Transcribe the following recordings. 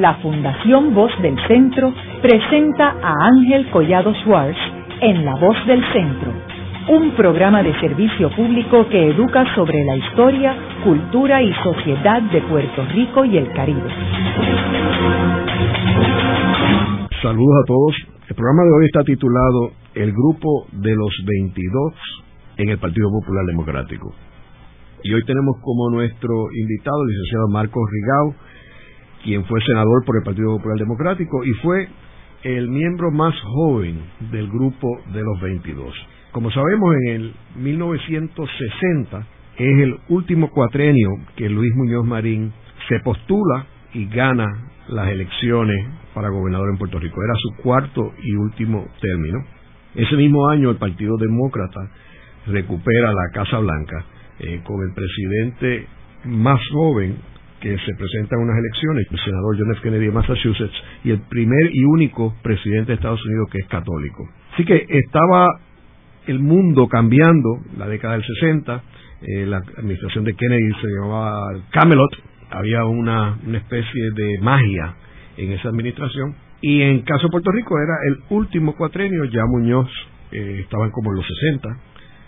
la Fundación Voz del Centro presenta a Ángel Collado Schwartz en La Voz del Centro, un programa de servicio público que educa sobre la historia, cultura y sociedad de Puerto Rico y el Caribe. Saludos a todos. El programa de hoy está titulado El Grupo de los 22 en el Partido Popular Democrático. Y hoy tenemos como nuestro invitado el licenciado Marcos Rigau, quien fue senador por el Partido Popular Democrático y fue el miembro más joven del grupo de los 22. Como sabemos, en el 1960 es el último cuatrenio que Luis Muñoz Marín se postula y gana las elecciones para gobernador en Puerto Rico. Era su cuarto y último término. Ese mismo año el Partido Demócrata recupera la Casa Blanca eh, con el presidente más joven que se presenta en unas elecciones, el senador John F. Kennedy de Massachusetts, y el primer y único presidente de Estados Unidos que es católico. Así que estaba el mundo cambiando, la década del 60, eh, la administración de Kennedy se llamaba Camelot, había una, especie de magia en esa administración, y en caso de Puerto Rico era el último cuatrenio, ya Muñoz eh, estaban como en los 60,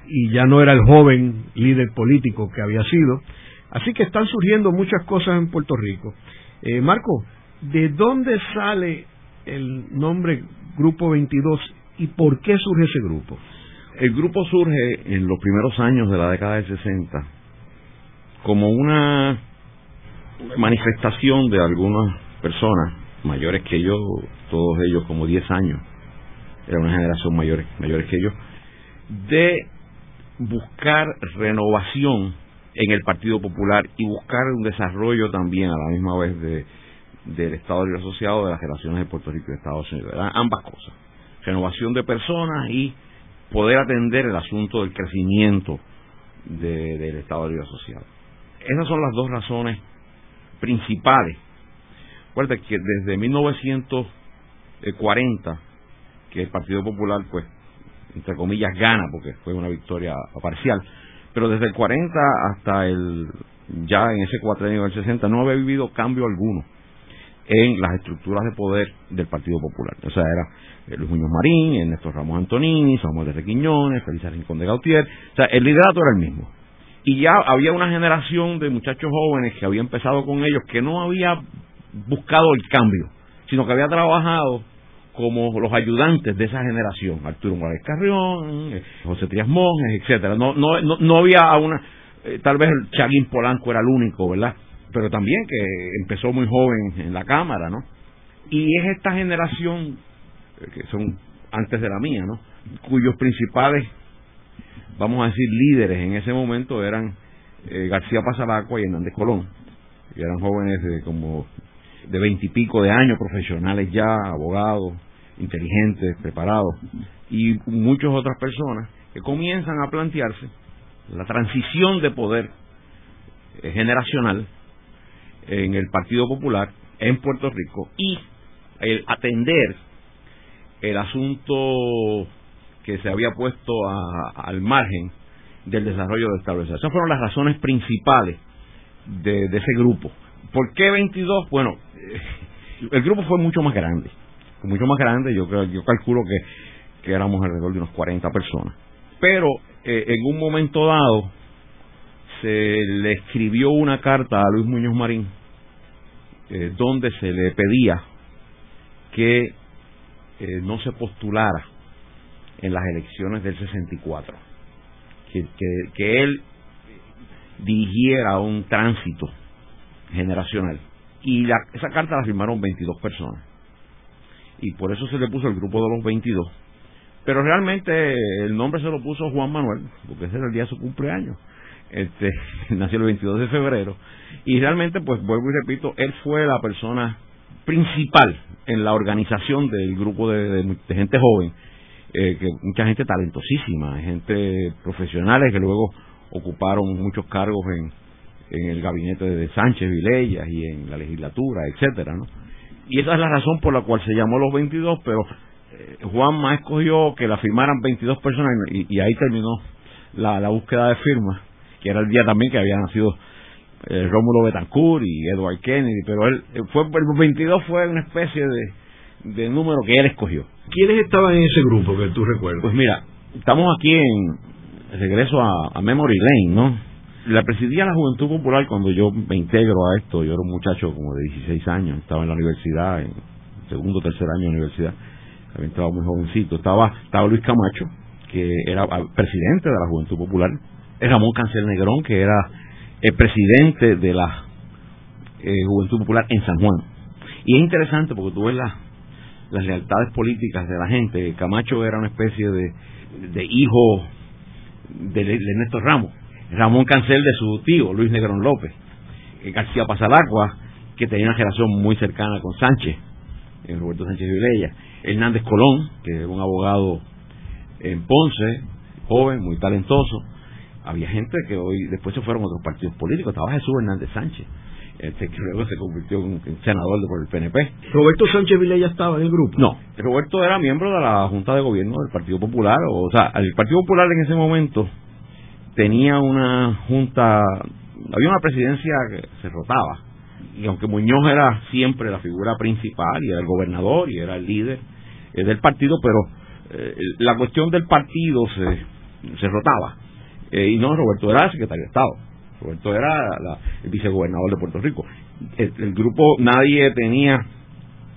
y ya no era el joven líder político que había sido, Así que están surgiendo muchas cosas en Puerto Rico. Eh, Marco, ¿de dónde sale el nombre Grupo 22 y por qué surge ese grupo? El grupo surge en los primeros años de la década del 60 como una manifestación de algunas personas mayores que yo, todos ellos como 10 años, era una generación mayores, mayores que yo, de buscar renovación en el Partido Popular y buscar un desarrollo también a la misma vez de, del Estado Libre Asociado de las relaciones de Puerto Rico y Estados Unidos. Ambas cosas. Renovación de personas y poder atender el asunto del crecimiento del Estado Libre Asociado. Esas son las dos razones principales. Recuerda que desde 1940 que el Partido Popular, pues, entre comillas, gana, porque fue una victoria parcial, pero desde el 40 hasta el ya en ese cuatrenio del 60 no había vivido cambio alguno en las estructuras de poder del Partido Popular. O sea, era eh, Luis Muñoz Marín, Ernesto Ramos Antonini, Samuel de Requiñones, Feliz Rincón de Gautier. O sea, el liderato era el mismo. Y ya había una generación de muchachos jóvenes que había empezado con ellos que no había buscado el cambio, sino que había trabajado como los ayudantes de esa generación, Arturo Morales Carrión, eh, José Trías Monjes, etcétera. No, no, no, había una, eh, tal vez el Chaguín Polanco era el único, ¿verdad? Pero también que empezó muy joven en la Cámara, ¿no? Y es esta generación, eh, que son antes de la mía, ¿no? Cuyos principales, vamos a decir, líderes en ese momento eran García Pasalacua y Hernández Colón, que eran jóvenes de como de veintipico de años, profesionales ya, abogados, inteligentes, preparados, y muchas otras personas que comienzan a plantearse la transición de poder eh, generacional en el Partido Popular en Puerto Rico y el atender el asunto que se había puesto al margen del desarrollo del establecimiento. Esas fueron las razones principales de, de ese grupo. ¿Por qué 22? Bueno, el grupo fue mucho más grande, mucho más grande, yo yo calculo que, éramos alrededor de unos 40 personas. Pero eh, en un momento dado se le escribió una carta a Luis Muñoz Marín eh, donde se le pedía que eh, no se postulara en las elecciones del 64, que, que, que él dirigiera un tránsito generacional y esa carta la firmaron 22 personas. Y por eso se le puso el grupo de los 22. Pero realmente el nombre se lo puso Juan Manuel, porque ese era el día de su cumpleaños. Este, nació el 22 de febrero. Y realmente, pues vuelvo y repito, él fue la persona principal en la organización del grupo de, gente joven, eh, que mucha gente talentosísima, gente profesionales que luego ocuparon muchos cargos en, en el gabinete de Sánchez Vilellas y en la legislatura, etcétera, ¿no? Y esa es la razón por la cual se llamó los 22, pero eh, Juanma escogió que la firmaran 22 personas y, ahí terminó la, búsqueda de firmas, que era el día también que había nacido eh, Rómulo Betancourt y Edward Kennedy, pero él fue el 22 fue una especie de, de número que él escogió. ¿Quiénes estaban en ese grupo que tú recuerdas? Pues mira, estamos aquí en regreso a, Memory Lane, ¿no? La presidía la Juventud Popular cuando yo me integro a esto, yo era un muchacho como de 16 años, estaba en la universidad, en segundo o tercer año de universidad, había entrado muy jovencito, estaba, estaba Luis Camacho, que era presidente de la Juventud Popular, Ramón Cancel Negrón, que era el presidente de la eh, Juventud Popular en San Juan. Y es interesante porque tú ves las lealtades políticas de la gente. Camacho era una especie de, hijo de, de, Néstor Ramos, Ramón Cancel de su tío, Luis Negrón López, García Pasalacua, que tenía una relación muy cercana con Sánchez, eh, Roberto Sánchez Vilella, Hernández Colón, que era un abogado en Ponce, joven, muy talentoso, había gente que hoy después se fueron a otros partidos políticos. Estaba Jesús Hernández Sánchez, este, que luego se convirtió en, senador por el PNP. ¿Roberto Sánchez Vilella estaba en el grupo? No, Roberto era miembro de la Junta de Gobierno del Partido Popular. O, sea, el Partido Popular en ese momento tenía una junta, había una presidencia que se rotaba. Y aunque Muñoz era siempre la figura principal y era el gobernador y era el líder eh, del partido, pero eh, la cuestión del partido se, se rotaba eh, y no, Roberto era el secretario de Estado. Roberto era el vicegobernador de Puerto Rico. El, grupo, nadie tenía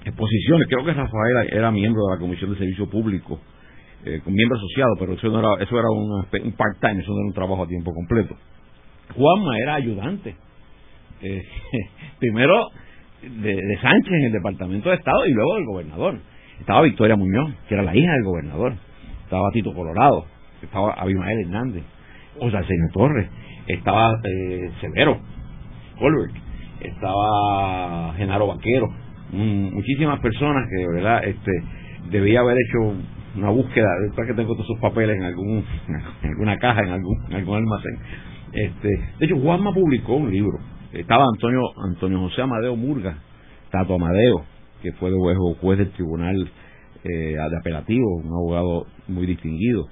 exposiciones. Creo que Rafael era, miembro de la Comisión de Servicio Público, eh, miembro asociado, pero eso, no era, eso era un, part-time, eso no era un trabajo a tiempo completo. Juanma era ayudante. Eh, primero de, de, Sánchez en el Departamento de Estado y luego del gobernador. Estaba Victoria Muñoz, que era la hija del gobernador. Estaba Tito Colorado. Estaba Abimael Hernández o sea, el señor Torres, estaba eh, Severo, Colbert, estaba Genaro Vaquero, muchísimas personas que, ¿verdad? Este, debía haber hecho una búsqueda, después que tengo todos sus papeles en algún en alguna caja, en algún, en algún almacén. Este, de hecho, Juanma publicó un libro. Estaba Antonio Antonio José Amadeo Murga, Tato Amadeo, que fue de juez del Tribunal eh, de Apelativo, un abogado muy distinguido.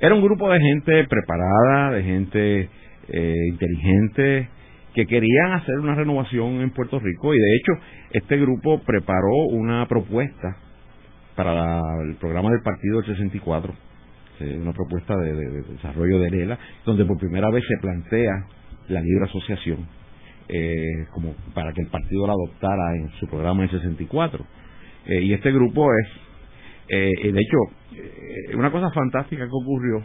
Era un grupo de gente preparada, de gente eh, inteligente, que querían hacer una renovación en Puerto Rico y de hecho este grupo preparó una propuesta para el programa del partido del 64, eh, una propuesta de, desarrollo de ELA, donde por primera vez se plantea la libre asociación eh, como para que el partido la adoptara en su programa del 64. y este grupo es eh, de hecho, eh, una cosa fantástica que ocurrió,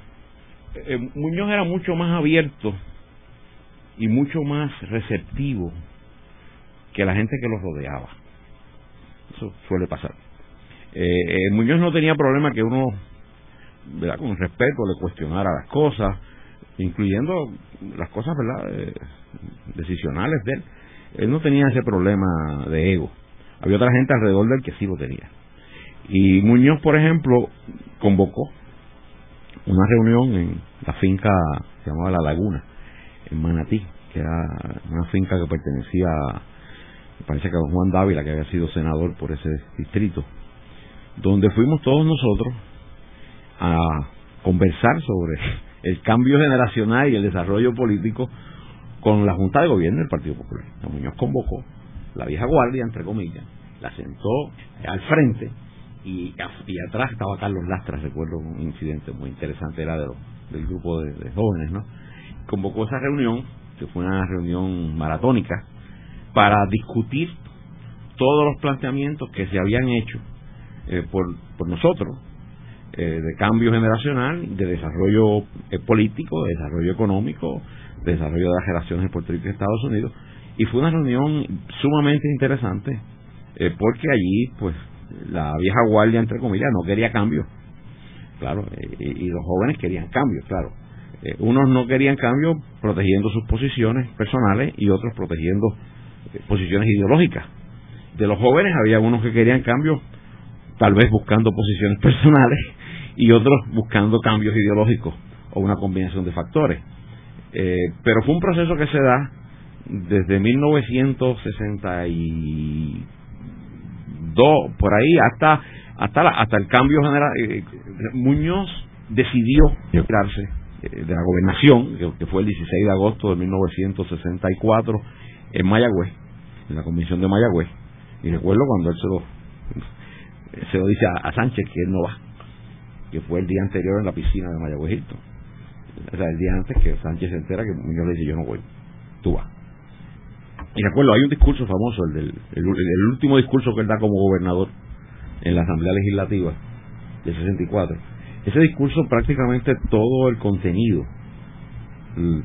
eh, Muñoz era mucho más abierto y mucho más receptivo que la gente que lo rodeaba. Eso suele pasar. Muñoz no tenía problema que uno, ¿verdad? con respeto, le cuestionara las cosas, incluyendo las cosas ¿verdad? decisionales de él. Él no tenía ese problema de ego. Había otra gente alrededor de él que sí lo tenía. Y Muñoz, por ejemplo, convocó una reunión en la finca se llamaba La Laguna, en Manatí, que era una finca que pertenecía, me parece que a don Juan Dávila, que había sido senador por ese distrito, donde fuimos todos nosotros a conversar sobre el cambio generacional y el desarrollo político con la Junta de Gobierno del Partido Popular. Muñoz convocó la vieja guardia, entre comillas, la sentó al frente y, atrás estaba Carlos Lastras, recuerdo un incidente muy interesante, era de del grupo de, jóvenes, ¿no? Convocó esa reunión, que fue una reunión maratónica, para discutir todos los planteamientos que se habían hecho eh, por, nosotros, eh, de cambio generacional, de desarrollo eh, político, de desarrollo económico, de desarrollo de las relaciones de Puerto Rico y Estados Unidos. Y fue una reunión sumamente interesante, porque allí, pues, la vieja guardia, entre comillas, no quería cambio. Claro, eh, y, los jóvenes querían cambio, claro. Eh, unos no querían cambio protegiendo sus posiciones personales y otros protegiendo eh, posiciones ideológicas. De los jóvenes había unos que querían cambio, tal vez buscando posiciones personales, y otros buscando cambios ideológicos o una combinación de factores. pero fue un proceso que se da desde 1960 y dos, por ahí, hasta hasta hasta el cambio general. Eh, Muñoz decidió retirarse de la gobernación, que, fue el 16 de agosto de 1964 en Mayagüez, en la convención de Mayagüez. Y recuerdo cuando él se lo, se lo dice a, Sánchez que él no va, que fue el día anterior en la piscina de Mayagüez O sea, el día antes que Sánchez se entera que Muñoz le dice yo no voy, tú vas. Y recuerdo, hay un discurso famoso, el, del, el, último discurso que él da como gobernador en la Asamblea Legislativa de 64. Ese discurso prácticamente todo el contenido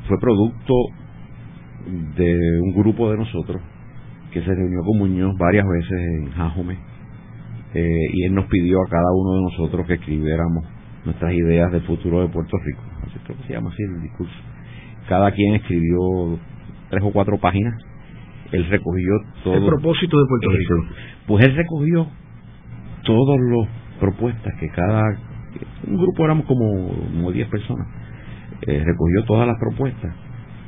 fue producto de un grupo de nosotros que se reunió con Muñoz varias veces en Jajome eh, y él nos pidió a cada uno de nosotros que escribiéramos nuestras ideas del futuro de Puerto Rico. Así que se llama así el discurso. Cada quien escribió tres o cuatro páginas él recogió todo. El propósito de Puerto Rico. Pues él recogió todas las propuestas que cada. Un grupo éramos como, como 10 personas. Eh, recogió todas las propuestas.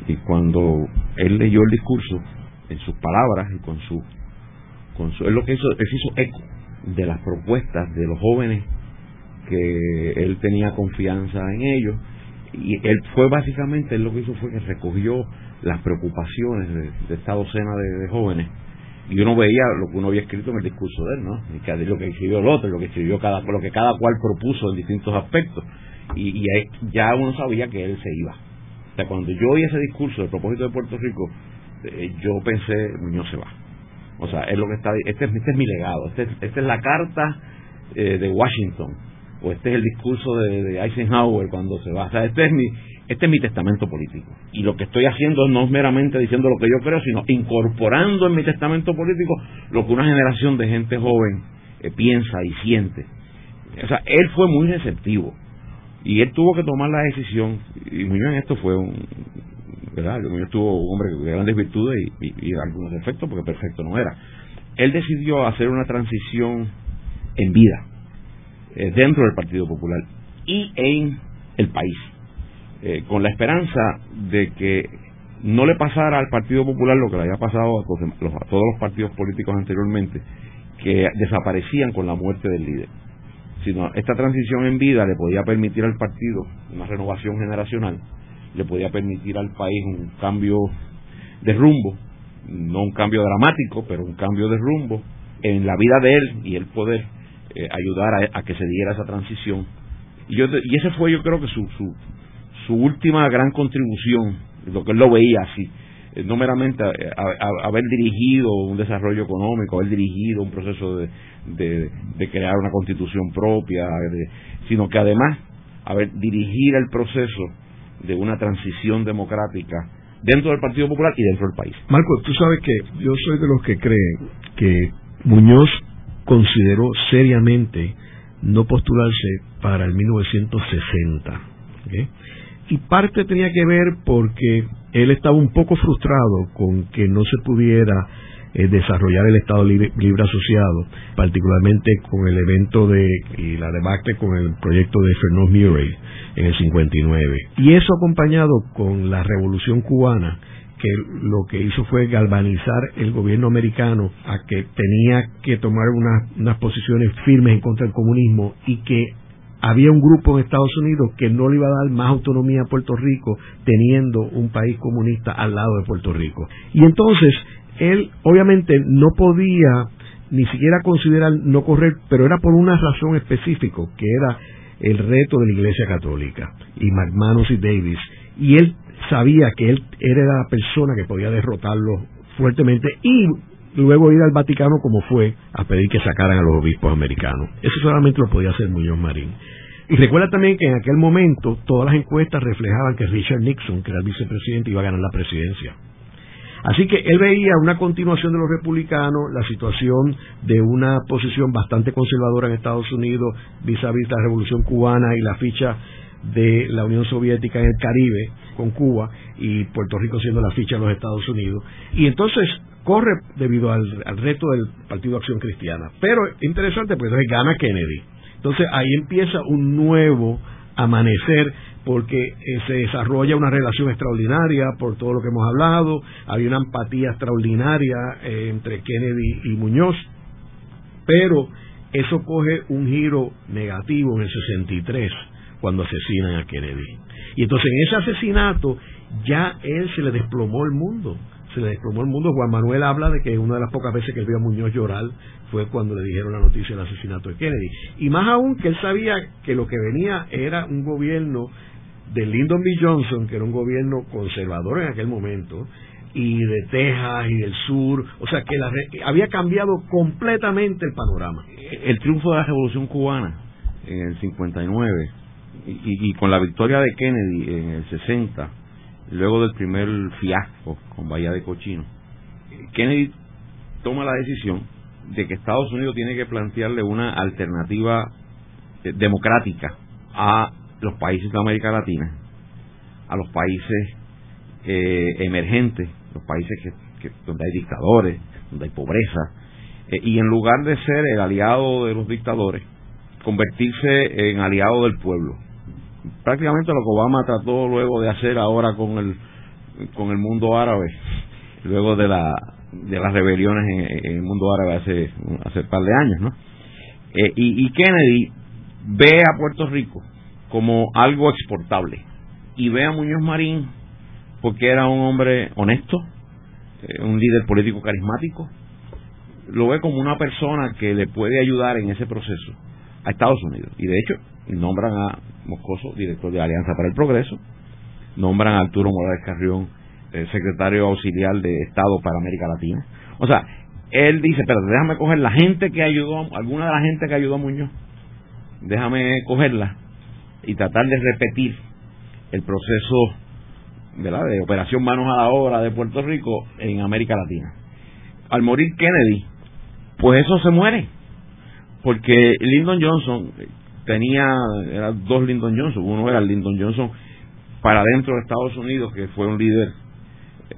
Y cuando él leyó el discurso, en sus palabras y con su. Con su él lo que hizo, él hizo eco de las propuestas de los jóvenes que él tenía confianza en ellos y él fue básicamente, él lo que hizo fue que recogió las preocupaciones de, esta docena de, jóvenes y uno veía lo que uno había escrito en el discurso de él, ¿no? Y que, lo que escribió el otro, lo que escribió cada, lo que cada cual propuso en distintos aspectos y, ya uno sabía que él se iba. O sea, cuando yo oí ese discurso del propósito de Puerto Rico, eh, yo pensé, Muñoz se va. O sea, es lo que está, este, este es mi legado, este, esta es la carta eh, de Washington o este es el discurso de, Eisenhower cuando se va. O sea, este es mi este es mi testamento político. Y lo que estoy haciendo no es meramente diciendo lo que yo creo, sino incorporando en mi testamento político lo que una generación de gente joven eh, piensa y siente. O sea, él fue muy receptivo. Y él tuvo que tomar la decisión, y Muñoz en esto fue un, ¿verdad? Muñoz tuvo un hombre de grandes virtudes y, algunos defectos, porque perfecto no era. Él decidió hacer una transición en vida, eh, dentro del Partido Popular y en el país eh, con la esperanza de que no le pasara al Partido Popular lo que le había pasado a, todos los partidos políticos anteriormente, que desaparecían con la muerte del líder. Sino esta transición en vida le podía permitir al partido una renovación generacional, le podía permitir al país un cambio de rumbo, no un cambio dramático, pero un cambio de rumbo en la vida de él y el poder eh, ayudar a, que se diera esa transición. Y, yo, y ese fue yo creo que su, su, su última gran contribución, lo que él lo veía así, eh, no meramente haber dirigido un desarrollo económico, haber dirigido un proceso de, de, crear una constitución propia, sino que además haber dirigir el proceso de una transición democrática dentro del Partido Popular y dentro del país. Marco, tú sabes que yo soy de los que creen que Muñoz consideró seriamente no postularse para el 1960 y parte tenía que ver porque él estaba un poco frustrado con que no se pudiera eh, desarrollar el Estado libre, asociado, particularmente con el evento de y la debacle con el proyecto de Fernand Murray en el 59. Y eso acompañado con la revolución cubana, que lo que hizo fue galvanizar el gobierno americano a que tenía que tomar unas posiciones firmes en contra del comunismo y que había un grupo en Estados Unidos que no le iba a dar más autonomía a Puerto Rico teniendo un país comunista al lado de Puerto Rico. Y entonces él obviamente no podía ni siquiera considerar no correr, pero era por una razón específica, que era el reto de la Iglesia Católica y McManus y Davis. Y él sabía que él era la persona que podía derrotarlo fuertemente y luego ir al Vaticano como fue a pedir que sacaran a los obispos americanos. Eso solamente lo podía hacer Muñoz Marín. Y recuerda también que en aquel momento todas las encuestas reflejaban que Richard Nixon, que era el vicepresidente, iba a ganar la presidencia. Así que él veía una continuación de los republicanos, la situación de una posición bastante conservadora en Estados Unidos vis a vis la revolución cubana y la ficha de la Unión Soviética en el Caribe con Cuba y Puerto Rico siendo la ficha de los Estados Unidos. Y entonces corre debido al, reto del Partido Acción Cristiana. Pero interesante, pues entonces gana Kennedy. Entonces ahí empieza un nuevo amanecer porque eh, se desarrolla una relación extraordinaria por todo lo que hemos hablado, hay una empatía extraordinaria eh, entre Kennedy y Muñoz, pero eso coge un giro negativo en el 63 cuando asesinan a Kennedy. Y entonces en ese asesinato ya él se le desplomó el mundo se le desplomó el mundo. Juan Manuel habla de que una de las pocas veces que él vio a Muñoz llorar fue cuando le dijeron la noticia del asesinato de Kennedy. Y más aún que él sabía que lo que venía era un gobierno de Lyndon B. Johnson, que era un gobierno conservador en aquel momento, y de Texas y del sur, o sea que había cambiado completamente el panorama. El triunfo de la Revolución Cubana en el 59 y, y con la victoria de Kennedy en el 60 luego del primer fiasco con Bahía de Cochino, Kennedy toma la decisión de que Estados Unidos tiene que plantearle una alternativa eh, democrática a los países de América Latina, a los países eh, emergentes, los países que, donde hay dictadores, donde hay pobreza, eh, y en lugar de ser el aliado de los dictadores, convertirse en aliado del pueblo. Prácticamente lo que Obama trató luego de hacer ahora con el con el mundo árabe luego de la de las rebeliones en, el mundo árabe hace hace un par de años no eh, y, Kennedy ve a Puerto Rico como algo exportable. Y ve a Muñoz Marín porque era un hombre honesto eh, un líder político carismático lo ve como una persona que le puede ayudar en ese proceso a Estados Unidos. Y de hecho nombran a Moscoso director de Alianza para el Progreso, nombran a Arturo Morales Carrión secretario auxiliar de Estado para América Latina. O sea, él dice, pero déjame coger la gente que ayudó, alguna de la gente que ayudó a Muñoz, déjame cogerla y tratar de repetir el proceso de operación manos a la obra de Puerto Rico en América Latina. Al morir Kennedy, pues eso se muere, porque Lyndon Johnson, tenía eran dos Lyndon Johnson. Uno era el Lyndon Johnson para dentro de Estados Unidos, que fue un líder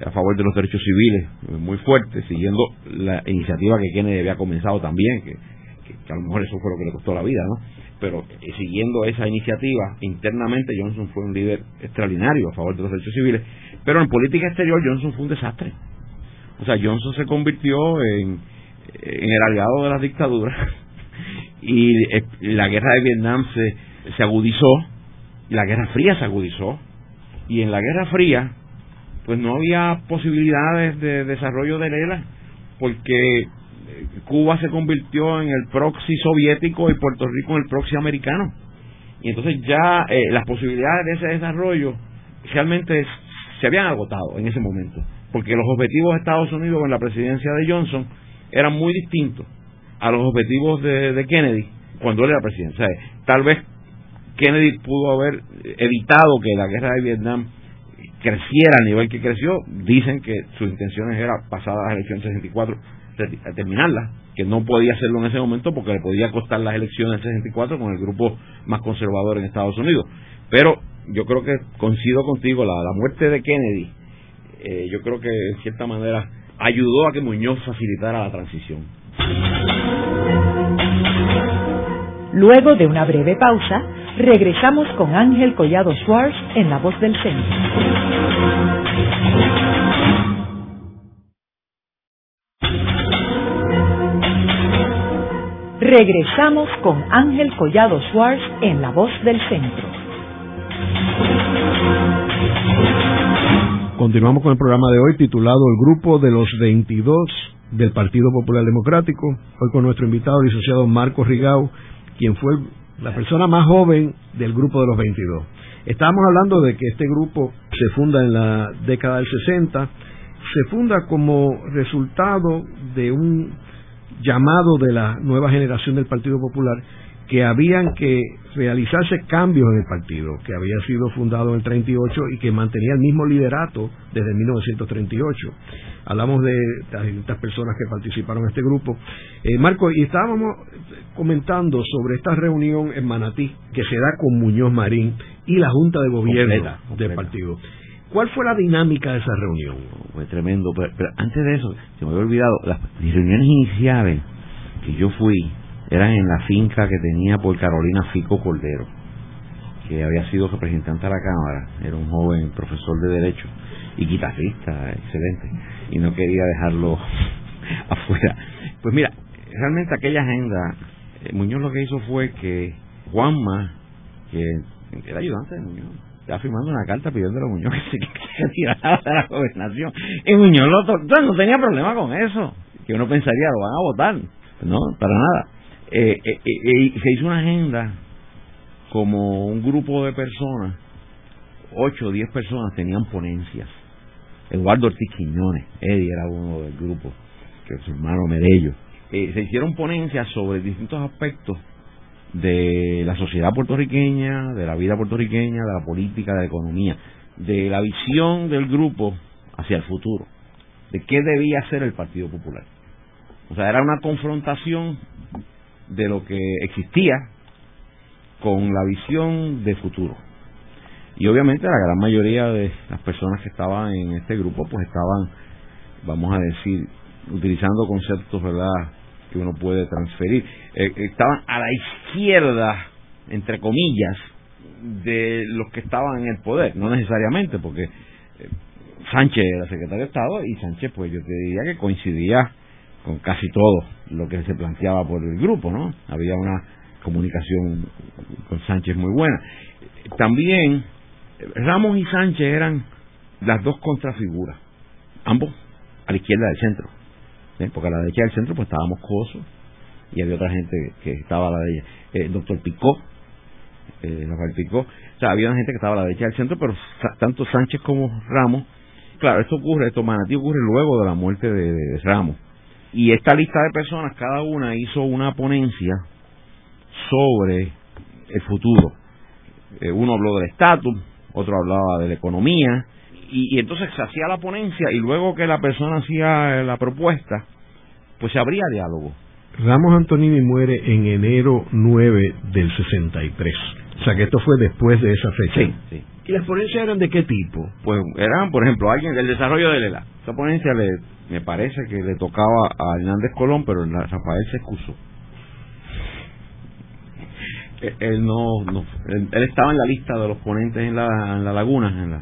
a favor de los derechos civiles muy fuerte, siguiendo la iniciativa que Kennedy había comenzado también, que, a lo mejor eso fue lo que le costó la vida, ¿no? Pero eh, siguiendo esa iniciativa, internamente Johnson fue un líder extraordinario a favor de los derechos civiles, pero en política exterior Johnson fue un desastre. O sea, Johnson se convirtió en, en el aliado de las dictaduras y eh, la guerra de Vietnam se, se agudizó, y la guerra fría se agudizó, y en la guerra fría, pues no había posibilidades de desarrollo de ELA, porque Cuba se convirtió en el proxy soviético y Puerto Rico en el proxy americano. Y entonces ya eh, las posibilidades de ese desarrollo realmente se habían agotado en ese momento, porque los objetivos de Estados Unidos en la presidencia de Johnson eran muy distintos a los objetivos de, Kennedy cuando él era presidente. tal vez Kennedy pudo haber evitado que la guerra de Vietnam creciera al nivel que creció. Dicen que sus intenciones era pasada las elecciones 64 terminarlas, que no podía hacerlo en ese momento porque le podía costar las elecciones del 64 con el grupo más conservador en Estados Unidos. Pero yo creo que coincido contigo, la, la muerte de Kennedy, eh, yo creo que en cierta manera ayudó a que Muñoz facilitara la transición. Luego de una breve pausa, regresamos con Ángel Collado Schwartz en La Voz del Centro. Regresamos con Ángel Collado Schwartz en La Voz del Centro. Continuamos con el programa de hoy titulado El Grupo de los 22 del Partido Popular Democrático. Hoy con nuestro invitado, el licenciado Marco Rigau, quien fue la persona más joven del grupo de los 22. Estábamos hablando de que este grupo se funda en la década del 60, se funda como resultado de un llamado de la nueva generación del Partido Popular que habían que realizarse cambios en el partido, que había sido fundado en el 38 y que mantenía el mismo liderato desde 1938. Hablamos de estas personas que participaron en este grupo. Eh, Marco, y estábamos comentando sobre esta reunión en Manatí que se da con Muñoz Marín y la Junta de Gobierno del partido. ¿Cuál fue la dinámica de esa reunión? Fue tremendo, pero, antes de eso, se me había olvidado, las reuniones iniciales que yo fui, eran en la finca que tenía por Carolina Fico Cordero, que había sido representante a la Cámara, era un joven profesor de Derecho y guitarrista, excelente, y no quería dejarlo afuera. Pues mira, realmente aquella agenda, eh, Muñoz lo que hizo fue que Juanma, que era ayudante de Muñoz. Estaba firmando una carta pidiéndole a Muñoz que se, que se tirara de la gobernación. Y Muñoz lo no tenía problema con eso. Que uno pensaría, lo van a votar. No, para nada. Eh, eh, eh, se hizo una agenda como un grupo de personas, ocho o diez personas tenían ponencias. Eduardo Ortiz Quiñones, Eddie era uno del grupo, que es su hermano Medello. se hicieron ponencias sobre distintos aspectos de la sociedad puertorriqueña, de la vida puertorriqueña, de la política, de la economía, de la visión del grupo hacia el futuro, de qué debía ser el Partido Popular. O sea, era una confrontación de lo que existía con la visión de futuro. Y obviamente la gran mayoría de las personas que estaban en este grupo pues estaban, vamos a decir, utilizando conceptos, ¿verdad?, que uno puede transferir. Eh, estaban a la izquierda, entre comillas, de los que estaban en el poder, no necesariamente, porque eh, Sánchez era secretario de Estado y Sánchez, pues yo te diría que coincidía con casi todo lo que se planteaba por el grupo, ¿no? Había una comunicación con Sánchez muy buena. También Ramos y Sánchez eran las dos contrafiguras, ambos a la izquierda del centro, porque a la derecha del centro pues estábamos Coso y había otra gente que estaba a la derecha, el eh, doctor Picó, eh, Rafael Picó, o sea, había una gente que estaba a la derecha del centro, pero tanto Sánchez como Ramos, claro, esto ocurre, esto manatí ocurre luego de la muerte de Ramos. Y esta lista de personas, cada una hizo una ponencia sobre el futuro. Eh, uno habló del estatus, otro hablaba de la economía, y, entonces se hacía la ponencia y luego que la persona hacía la propuesta, pues se abría diálogo. Ramos Antonini muere en enero 9 del 63. O sea que esto fue después de esa fecha. Sí, sí. ¿Y las ponencias eran de qué tipo? Pues eran, por ejemplo, alguien del desarrollo de Lela. Esa ponencia le, me parece que le tocaba a Hernández Colón, pero Rafael se excusó. E, él no, no él, estaba en la lista de los ponentes en la, en la laguna, en la,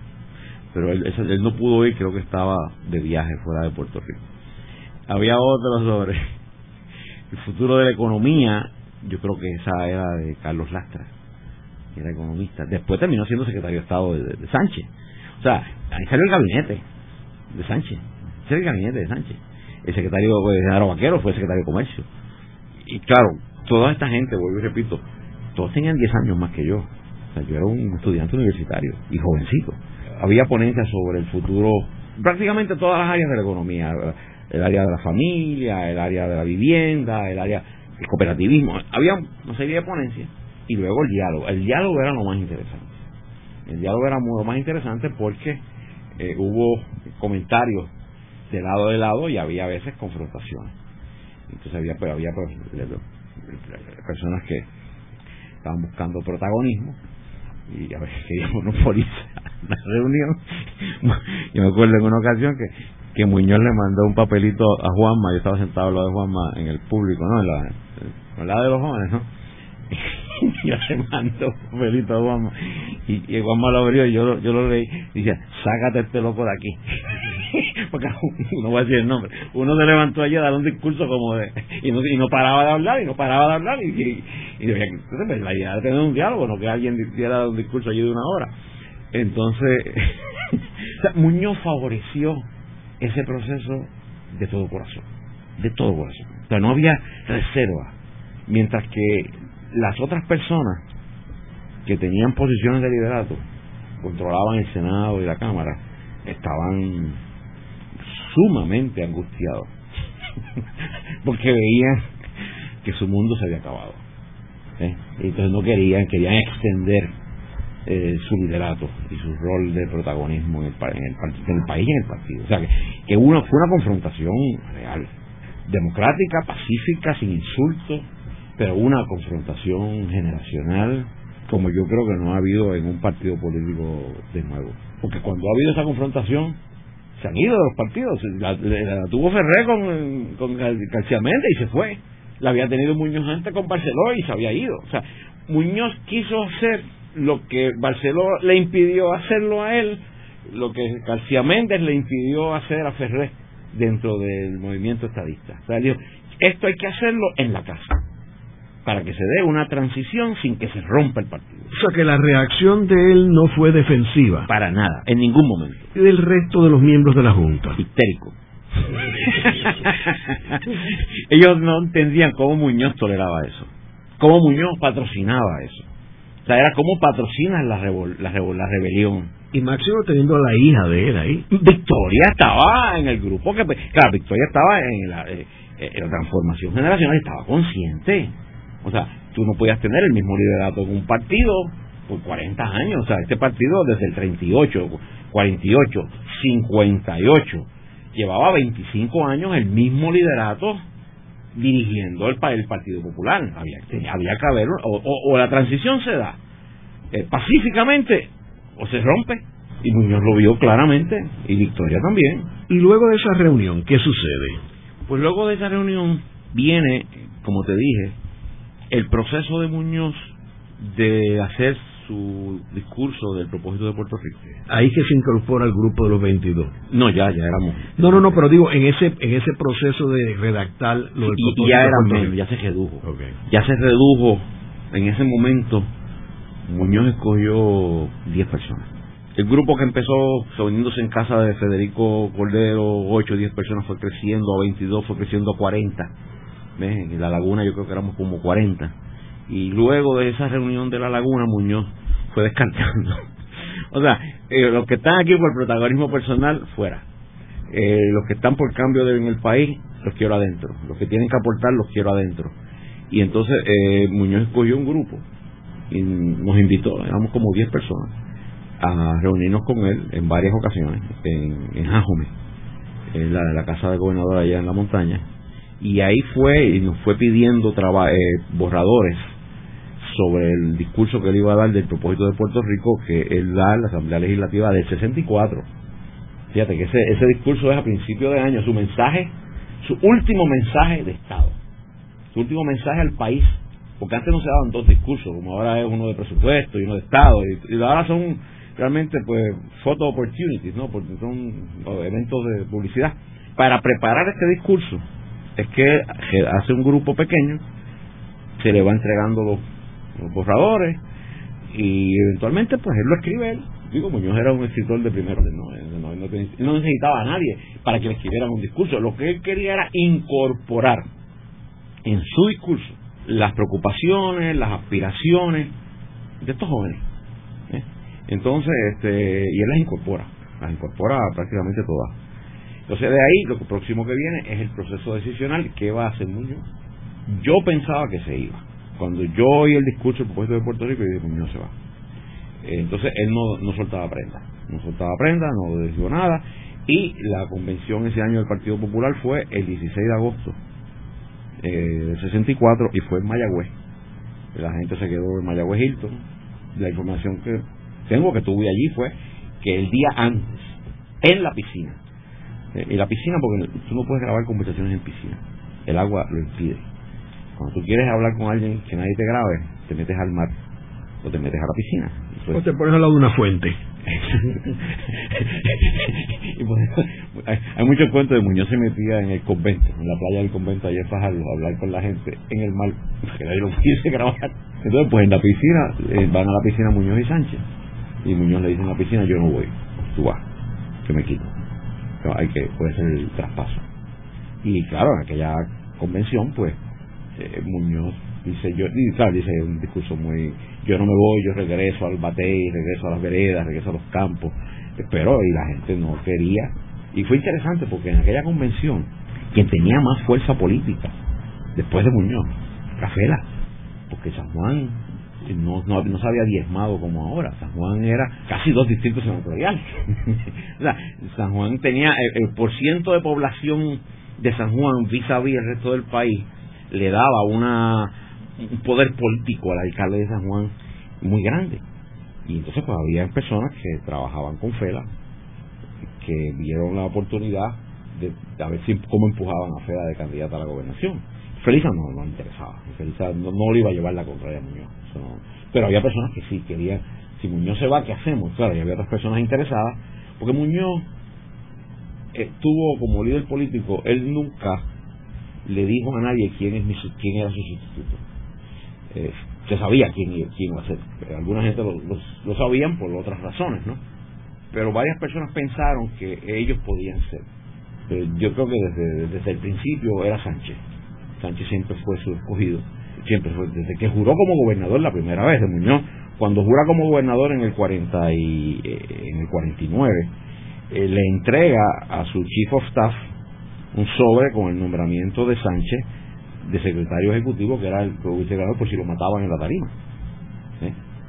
pero él, no pudo ir, creo que estaba de viaje fuera de Puerto Rico. Había otro sobre el futuro de la economía, yo creo que esa era de Carlos Lastra era economista. Después terminó siendo secretario de Estado de, Sánchez. O sea, ahí salió el gabinete de Sánchez. Ese el gabinete de Sánchez. El secretario de pues, Genaro Vaquero fue secretario de Comercio. Y claro, toda esta gente, vuelvo y repito, todos tenían 10 años más que yo. O sea, yo era un estudiante universitario y jovencito. Había ponencias sobre el futuro, prácticamente todas las áreas de la economía. El área de la familia, el área de la vivienda, el área del cooperativismo. Había una serie de ponencias y luego el diálogo. El diálogo era lo más interesante. El diálogo era lo más interesante porque eh, hubo comentarios de lado de lado y había a veces confrontaciones. Entonces había, pues, había pues, personas que estaban buscando protagonismo y a veces querían monopolizar la reunión. Yo me acuerdo en una ocasión que, que Muñoz le mandó un papelito a Juanma, yo estaba sentado al lado de Juanma en el público, ¿no? En la, en lado de los jóvenes, ¿no? yo le mando un pelito a y, y Juanma lo abrió y yo, yo lo leí. Y dice sácate este loco de aquí porque no voy a decir el nombre. Uno se levantó allí a dar un discurso como de y no, y no paraba de hablar y no paraba de hablar y, y, y pues, la idea de tener un diálogo no que alguien diera un discurso allí de una hora entonces Muñoz favoreció ese proceso de todo corazón de todo corazón. O sea no había reserva. Mientras que las otras personas que tenían posiciones de liderato, controlaban el Senado y la Cámara, estaban sumamente angustiados, porque veían que su mundo se había acabado. ¿eh? Entonces no querían, querían extender eh, su liderato y su rol de protagonismo en el, en el, en el país y en el partido. O sea, que, que uno, fue una confrontación real, democrática, pacífica, sin insultos, pero una confrontación generacional como yo creo que no ha habido en un partido político de nuevo. Porque cuando ha habido esa confrontación, se han ido los partidos. La, tuvo Ferré con, con García Méndez y se fue. La había tenido Muñoz antes con Barceló y se había ido. O sea, Muñoz quiso hacer lo que Barceló le impidió hacerlo a él, lo que García Méndez le impidió hacer a Ferré dentro del movimiento estadista. O sea, dijo, esto hay que hacerlo en la casa para que se dé una transición sin que se rompa el partido. O sea que la reacción de él no fue defensiva. Para nada, en ningún momento. Y del resto de los miembros de la Junta. Histérico. Ellos no entendían cómo Muñoz toleraba eso, cómo Muñoz patrocinaba eso. O sea, era cómo patrocinas la, la, la rebelión. Y Máximo teniendo a la hija de él ahí. Victoria estaba en el grupo que, claro, Victoria estaba en la, eh, en la transformación generacional, estaba consciente. O sea, tú no podías tener el mismo liderato en un partido por 40 años. O sea, este partido desde el 38, 48, 58 llevaba 25 años el mismo liderato dirigiendo el, el Partido Popular. Había, había que haber, o, la transición se da eh, pacíficamente o se rompe. Y Muñoz lo vio claramente, y Victoria también. Y luego de esa reunión, ¿qué sucede? Pues luego de esa reunión viene, como te dije, el proceso de Muñoz de hacer su discurso del propósito de Puerto Rico. Ahí que se incorpora al grupo de los 22. No, ya, ya éramos. No, no, no, pero digo, en ese en ese proceso de redactar lo del propósito y ya era menos, ya se redujo. Ya se redujo. En ese momento, Muñoz escogió 10 personas. El grupo que empezó reuniéndose en casa de Federico Cordero, 8 o 10 personas, fue creciendo a 22, fue creciendo a 40. En la laguna yo creo que éramos como 40 y luego de esa reunión de la laguna Muñoz fue descartando. o sea, eh, los que están aquí por protagonismo personal, fuera. Eh, los que están por cambio de, en el país, los quiero adentro. Los que tienen que aportar, los quiero adentro. Y entonces eh, Muñoz escogió un grupo y nos invitó, éramos como 10 personas, a reunirnos con él en varias ocasiones, en, en Jajome, en la, la casa del gobernador allá en la montaña. Y ahí fue y nos fue pidiendo borradores sobre el discurso que él iba a dar del propósito de Puerto Rico que él da en la Asamblea Legislativa del 64. Fíjate que ese, ese discurso es a principio de año, su mensaje, su último mensaje de Estado, su último mensaje al país, porque antes no se daban dos discursos, como ahora es uno de presupuesto y uno de Estado, y, ahora son realmente pues photo opportunities, ¿no? Porque son eventos de publicidad. Para preparar este discurso es que hace un grupo pequeño, se le va entregando los borradores y eventualmente pues él lo escribe él. Digo, Muñoz era un escritor de primero, no, no, no, necesitaba a nadie para que le escribieran un discurso. Lo que él quería era incorporar en su discurso las preocupaciones, las aspiraciones de estos jóvenes. ¿eh? Entonces, este, y él las incorpora, las incorpora prácticamente todas. Entonces, de ahí lo próximo que viene es el proceso decisional. ¿Qué va a hacer Muñoz? Yo pensaba que se iba cuando yo oí el discurso del propuesto de Puerto Rico, yo dije, no se va. Eh, entonces él no, no soltaba prenda, no soltaba prenda, no decidió nada, y la convención ese año del Partido Popular fue el 16 de agosto eh, del 64 y fue en Mayagüez. La gente se quedó en Mayagüez Hilton. La información que tengo que tuve allí fue que el día antes, en la piscina, eh, en la piscina porque tú no puedes grabar conversaciones en piscina, el agua lo impide cuando tú quieres hablar con alguien que nadie te grabe, te metes al mar o te metes a la piscina. o te pones al lado de una fuente. hay, muchos cuentos de Muñoz se metía en el convento, en la playa del convento, allá en Fajardo, a hablar con la gente en el mar, que nadie lo pudiese grabar. Entonces, pues en la piscina, eh, van a la piscina Muñoz y Sánchez. Y Muñoz le dice en la piscina, yo no voy, tú vas, que me quito. Hay que, puede ser el traspaso. Y claro, en aquella convención, pues, eh, Muñoz dice yo dice un discurso muy yo no me voy yo regreso al batey regreso a las veredas regreso a los campos pero y la gente no quería y fue interesante porque en aquella convención quien tenía más fuerza política después de Muñoz Rafela porque San Juan no, no, no se había diezmado como ahora. San Juan era casi dos distritos senatoriales. o sea, San Juan tenía el, el por ciento de población de San Juan vis a vis el resto del país le daba una, un poder político al alcalde de San Juan muy grande. Y entonces pues había personas que trabajaban con Fela, que vieron la oportunidad de, a ver si, cómo empujaban a Fela de candidata a la gobernación. Felisa no, no interesaba, Felisa no, no le iba a llevar la contraria a Muñoz. Pero había personas que sí querían, si Muñoz se va, ¿qué hacemos? Claro, y había otras personas interesadas, porque Muñoz estuvo como líder político, él nunca le dijo a nadie quién, es mi, quién era su sustituto. eh, se sabía quién, quién iba a ser. Alguna gente lo, lo, sabían por otras razones, ¿no? Pero varias personas pensaron que ellos podían ser. Pero yo creo que desde, desde el principio era Sánchez. Sánchez siempre fue su escogido. Siempre fue, desde que juró como gobernador la primera vez de Muñoz, cuando jura como gobernador en el 40 y, eh, en el 49, eh, le entrega a su chief of staff un sobre con el nombramiento de Sánchez de secretario ejecutivo, que era el vicegobernador por si lo mataban en la tarima.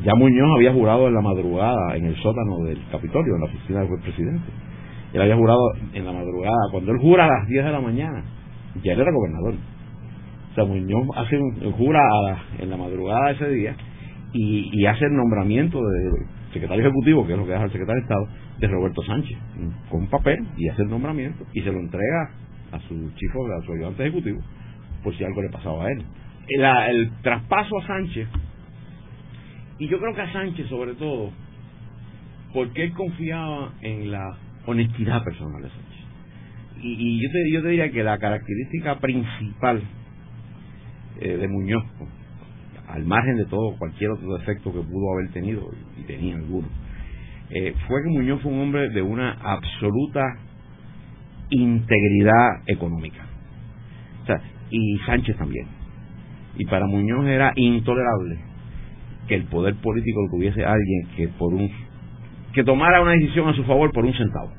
Ya Muñoz había jurado en la madrugada en el sótano del Capitolio, en la oficina del juez presidente. Él había jurado en la madrugada, cuando él jura a las 10 de la mañana, ya él era gobernador. Muñoz hace un, jura en la madrugada de ese día y, hace el nombramiento de secretario ejecutivo, que es lo que hace el secretario de Estado, de Roberto Sánchez, con papel y hace el nombramiento y se lo entrega a su chico, a su ayudante ejecutivo, por si algo le pasaba a él. El, el traspaso a Sánchez, y yo creo que a Sánchez sobre todo, porque él confiaba en la honestidad personal de Sánchez. Y, yo, te, yo te diría que la característica principal eh, de Muñoz, al margen de todo cualquier otro defecto que pudo haber tenido, y tenía alguno, eh, fue que Muñoz fue un hombre de una absoluta integridad económica. Y Sánchez también. Y para Muñoz era intolerable que el poder político lo tuviese alguien que por un que tomara una decisión a su favor por un centavo.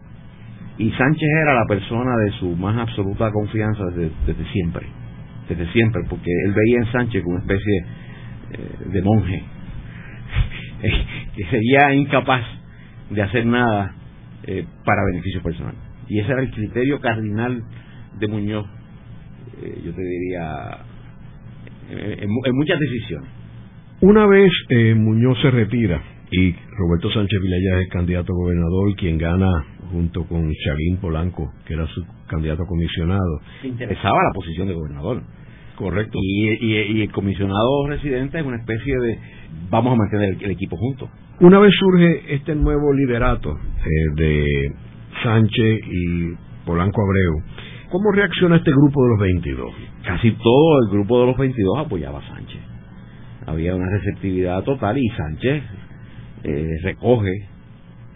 Y Sánchez era la persona de su más absoluta confianza desde siempre, desde siempre, porque él veía en Sánchez como una especie eh, de monje que sería incapaz de hacer nada eh, para beneficio personal. Y ese era el criterio cardinal de Muñoz, eh, yo te diría, en, muchas decisiones. Una vez eh, Muñoz se retira y Roberto Sánchez Vilella es candidato a gobernador, quien gana junto con Chalín Polanco, que era su candidato a comisionado. Interesaba la posición de gobernador. Correcto. Y, el comisionado residente es una especie de vamos a mantener el, equipo juntos. Una vez surge este nuevo liderato eh, de Sánchez y Polanco Abreu, ¿cómo reacciona este grupo de los 22? Casi todo el grupo de los 22 apoyaba a Sánchez. Había una receptividad total y Sánchez eh, recoge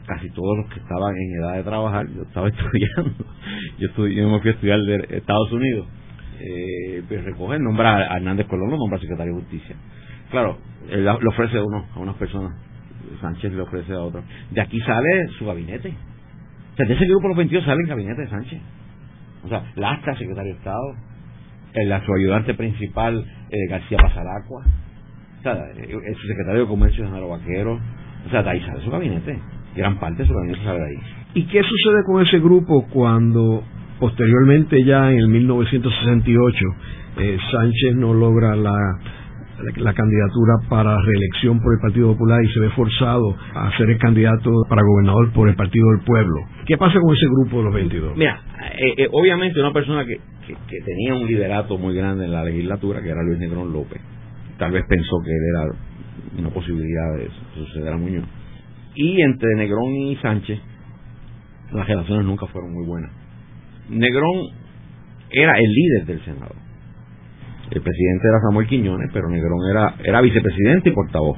casi todos los que estaban en edad de trabajar. Yo estaba estudiando, yo, yo me fui a estudiar de Estados Unidos eh, pues recoge, nombra a Hernández Colón, lo nombra secretario de Justicia. Claro, él le ofrece a uno, a unas personas, Sánchez le ofrece a otros. De aquí sale su gabinete. O sea, de ese grupo los 22 sale el gabinete de Sánchez. O sea, Lastra, secretario de Estado, el, su ayudante principal, eh, García Pasaracua, o sea, el, eh, su secretario de Comercio, Genaro Vaquero, o sea, de ahí sale su gabinete. Gran parte de su gabinete sale de ahí. ¿Y qué sucede con ese grupo cuando Posteriormente, ya en el 1968, eh, Sánchez no logra la, candidatura para reelección por el Partido Popular y se ve forzado a ser el candidato para gobernador por el Partido del Pueblo. ¿Qué pasa con ese grupo de los 22? Mira, eh, eh, obviamente una persona que, tenía un liderato muy grande en la legislatura, que era Luis Negrón López, tal vez pensó que era una posibilidad de suceder a Muñoz. Y entre Negrón y Sánchez, las relaciones nunca fueron muy buenas Negrón era el líder del Senado. El presidente era Samuel Quiñones, pero Negrón era, era vicepresidente y portavoz.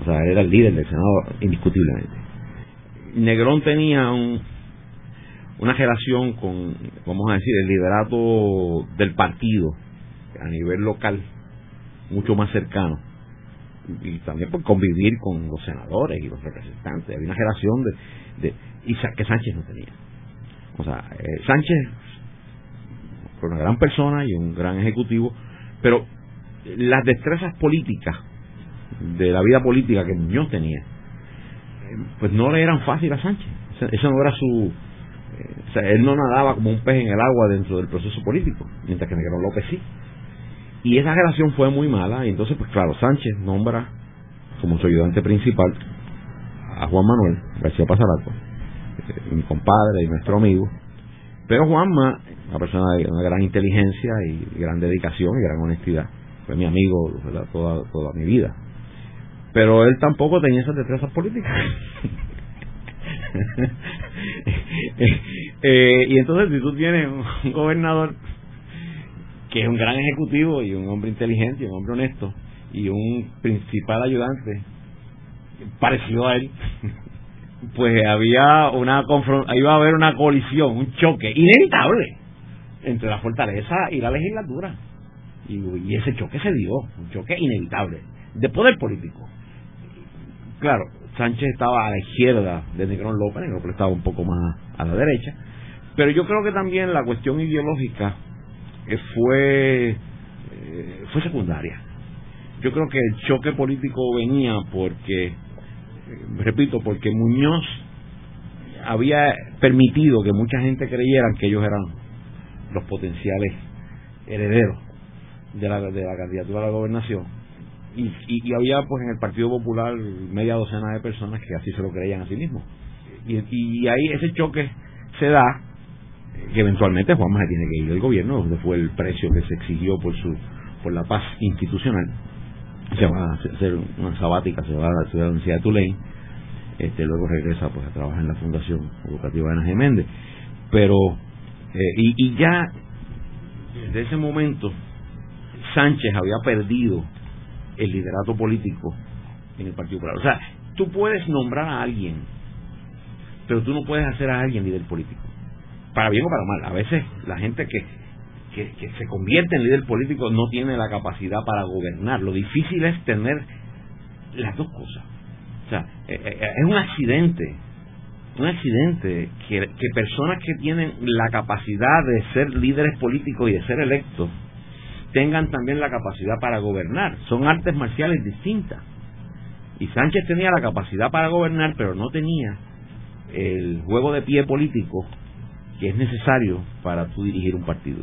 O sea, era el líder del Senado indiscutiblemente. Negrón tenía un, una relación con, vamos a decir, el liderato del partido a nivel local mucho más cercano y también por convivir con los senadores y los representantes. Había una relación de, de y que Sánchez no tenía. O sea, eh, Sánchez fue una gran persona y un gran ejecutivo, pero las destrezas políticas de la vida política que Muñoz tenía, pues no le eran fáciles a Sánchez. Eso no era su. Eh, o sea, él no nadaba como un pez en el agua dentro del proceso político, mientras que Negrón López sí. Y esa relación fue muy mala, y entonces, pues claro, Sánchez nombra como su ayudante principal a Juan Manuel García Pasarato mi compadre y nuestro amigo. Pero Juanma, una persona de una gran inteligencia y gran dedicación y gran honestidad, fue mi amigo toda, toda mi vida. Pero él tampoco tenía esas destrezas políticas. Eh, y entonces si tú tienes un gobernador que es un gran ejecutivo y un hombre inteligente y un hombre honesto, y un principal ayudante parecido a él, pues había una iba a haber una colisión, un choque inevitable entre la fortaleza y la legislatura. Y, ese choque se dio, un choque inevitable, de poder político. Claro, Sánchez estaba a la izquierda de Negrón López, Negrón López estaba un poco más a la derecha, pero yo creo que también la cuestión ideológica eh, fue, eh, fue secundaria. Yo creo que el choque político venía porque, repito, porque Muñoz había permitido que mucha gente creyera que ellos eran los potenciales herederos de la, de la candidatura a la gobernación. Y, y, había pues en el Partido Popular media docena de personas que así se lo creían a sí mismos. Y, y ahí ese choque se da, que eventualmente Juanma se tiene que ir del gobierno, donde fue el precio que se exigió por su por la paz institucional. Se va a hacer una sabática, se va a la Universidad de Tulane, este, luego regresa pues a trabajar en la Fundación Educativa de Ana Méndez. Pero, eh, y, y ya desde ese momento Sánchez había perdido el liderato político en el Partido Popular. O sea, tú puedes nombrar a alguien, pero tú no puedes hacer a alguien líder político. Para bien o para mal. A veces la gente que, que, se convierte en líder político no tiene la capacidad para gobernar. Lo difícil es tener las dos cosas. O sea, eh, eh, es un accidente, un accidente que, que personas que tienen la capacidad de ser líderes políticos y de ser electos tengan también la capacidad para gobernar. Son artes marciales distintas. Y Sánchez tenía la capacidad para gobernar, pero no tenía el juego de pie político que es necesario para tú dirigir un partido.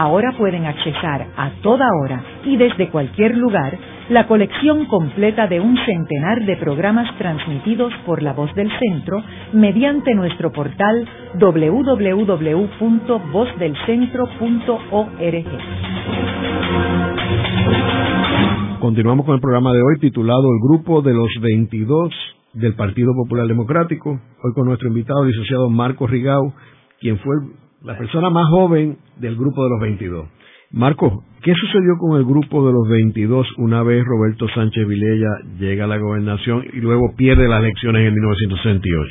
Ahora pueden accesar a toda hora y desde cualquier lugar la colección completa de un centenar de programas transmitidos por La Voz del Centro mediante nuestro portal www.vozdelcentro.org. Continuamos con el programa de hoy titulado El Grupo de los 22 del Partido Popular Democrático. Hoy con nuestro invitado, el licenciado Marco Rigau, quien fue la persona más joven del grupo de los 22. Marco, ¿qué sucedió con el grupo de los 22 una vez Roberto Sánchez Vilella llega a la gobernación y luego pierde las elecciones en 1968?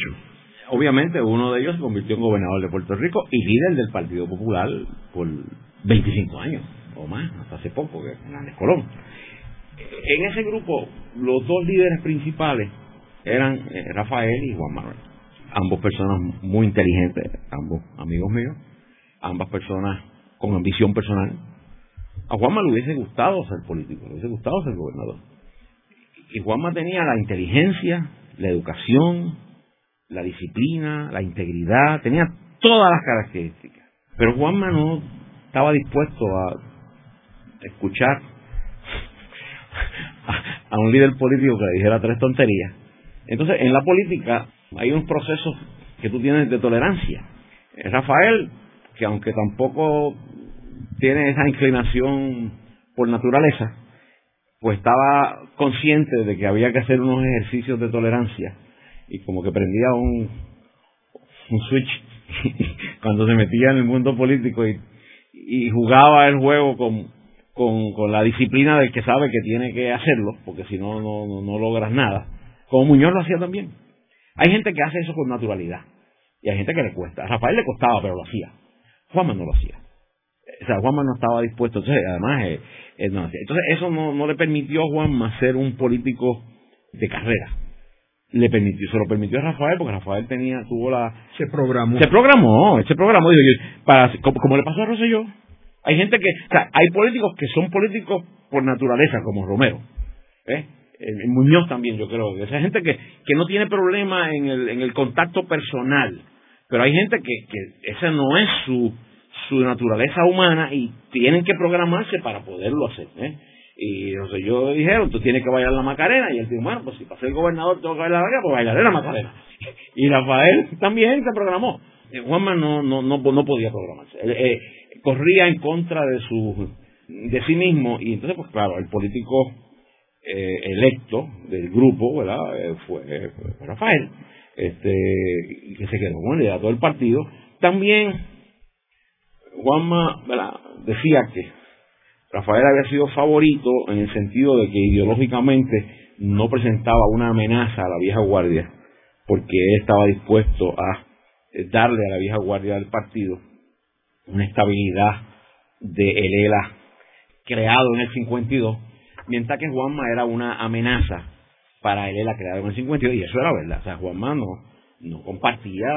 Obviamente uno de ellos se convirtió en gobernador de Puerto Rico y líder del Partido Popular por 25 años o más, hasta hace poco, que Hernández Colón. En ese grupo, los dos líderes principales eran eh, Rafael y Juan Manuel. Ambos personas muy inteligentes, ambos amigos míos, ambas personas con ambición personal. A Juanma le hubiese gustado ser político, le hubiese gustado ser gobernador. Y Juanma tenía la inteligencia, la educación, la disciplina, la integridad, tenía todas las características. Pero Juanma no estaba dispuesto a escuchar a un líder político que le dijera tres tonterías. Entonces, en la política hay unos procesos que tú tienes de tolerancia. Rafael que aunque tampoco tiene esa inclinación por naturaleza, pues estaba consciente de que había que hacer unos ejercicios de tolerancia y como que prendía un, un switch cuando se metía en el mundo político y, jugaba el juego con, con, con, la disciplina del que sabe que tiene que hacerlo, porque si no, no, no logras nada. Como Muñoz lo hacía también. Hay gente que hace eso con naturalidad y hay gente que le cuesta. A Rafael le costaba, pero lo hacía. Juanma no lo hacía. O sea, Juanma no estaba dispuesto, entonces, además, eh, eh, no Entonces, eso no, no le permitió a Juanma ser un político de carrera. Le permitió, se lo permitió a Rafael, porque Rafael tenía, tuvo la... Se programó. Se programó, se programó. Digo, para, como, le pasó a Rosselló. Hay gente que, o sea, hay políticos que son políticos por naturaleza, como Romero. ¿eh? Muñoz también, yo creo. Hay gente que, que no tiene problema en el, en el contacto personal pero hay gente que, que esa no es su, su naturaleza humana y tienen que programarse para poderlo hacer. ¿eh? Y entonces yo dijeron, tú tienes que bailar la Macarena. Y él dijo, bueno, pues si para ser gobernador tengo que bailar la Macarena, pues bailaré la Macarena. Y Rafael también se programó. Eh, Juanma no, no, no, no podía programarse. Eh, corría en contra de su de sí mismo y entonces pues claro el político eh, electo del grupo verdad fue, Rafael este que se quedó como el liderato del partido. También Juanma decía que Rafael había sido favorito en el sentido de que ideológicamente no presentaba una amenaza a la vieja guardia porque él estaba dispuesto a darle a la vieja guardia del partido una estabilidad de el ELA creado en el 52, mientras que Juanma era una amenaza para el ELA creado en el 52, y eso era verdad, o sea, Juanma no, no compartía